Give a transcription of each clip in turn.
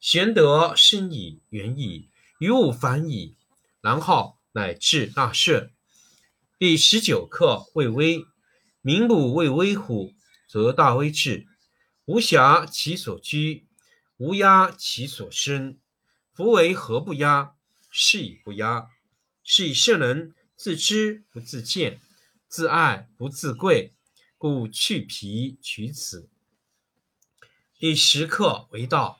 玄德生矣，远矣，于物反矣，然后乃至大顺。第十九课为微，民不畏威乎，则大威至。无暇其所居，无压其所生。夫为何不压？是以不压。是以圣人自知不自见，自爱不自贵，故去皮取此。第十课为道。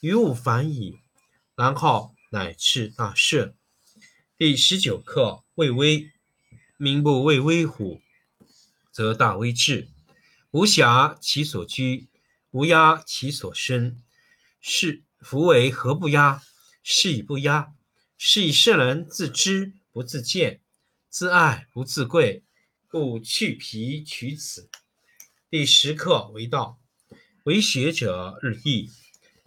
于物反矣，然后乃至大顺。第十九课为微，民不畏威乎，则大威至。无暇其所居，无压其所生。是夫为何不压？是以不压。是以圣人自知不自见，自爱不自贵，故去皮取此。第十课为道，为学者日益。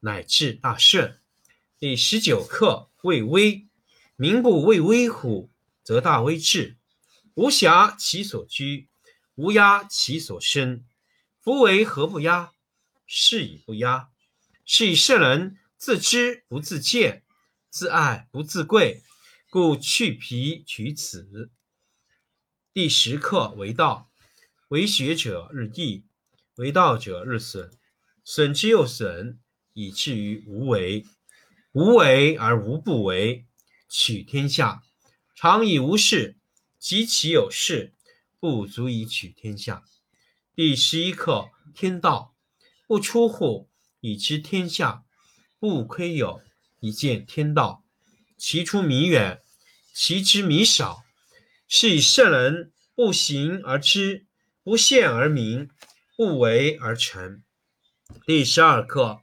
乃至大顺。第十九课为微，民不畏威乎，则大威至。无暇其所居，无压其所生。夫为何不压？是以不压。是以圣人自知不自见，自爱不自贵，故去皮取此。第十课为道，为学者日益，为道者日损，损之又损。以至于无为，无为而无不为，取天下常以无事，及其有事，不足以取天下。第十一课天道，不出户，以知天下；不窥有，以见天道。其出弥远，其知弥少。是以圣人不行而知，不见而明，不为而成。第十二课。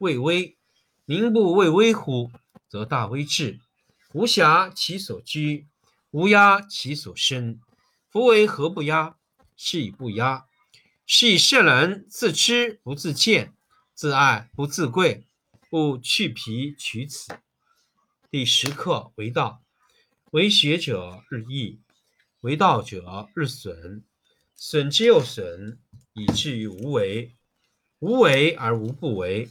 畏威。民不畏威乎，则大威至。无暇其所居，无压其所生。夫为何不压？是以不压。是以圣人自知不自见，自爱不自贵，故去皮取此。第十课为道，为学者日益，为道者日损，损之又损，以至于无为。无为而无不为，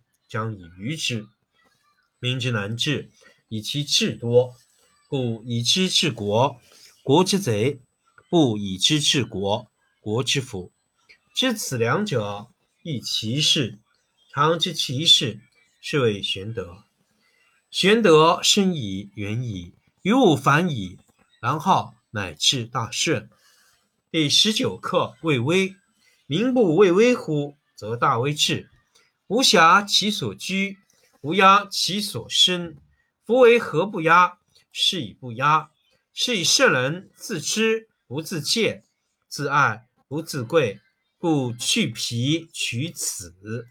将以愚之。民之难治，以其智多。故以知治国，国之贼。不以知治国，国之福。知此两者，亦其事。常知其事，是谓玄德。玄德深矣，远矣，于物反矣，然后乃至大顺。第十九课：畏威。民不畏威乎，则大威至。无暇其所居，无压其所生。夫为何不压？是以不压。是以圣人自知。不自见，自爱不自贵，故去皮取此。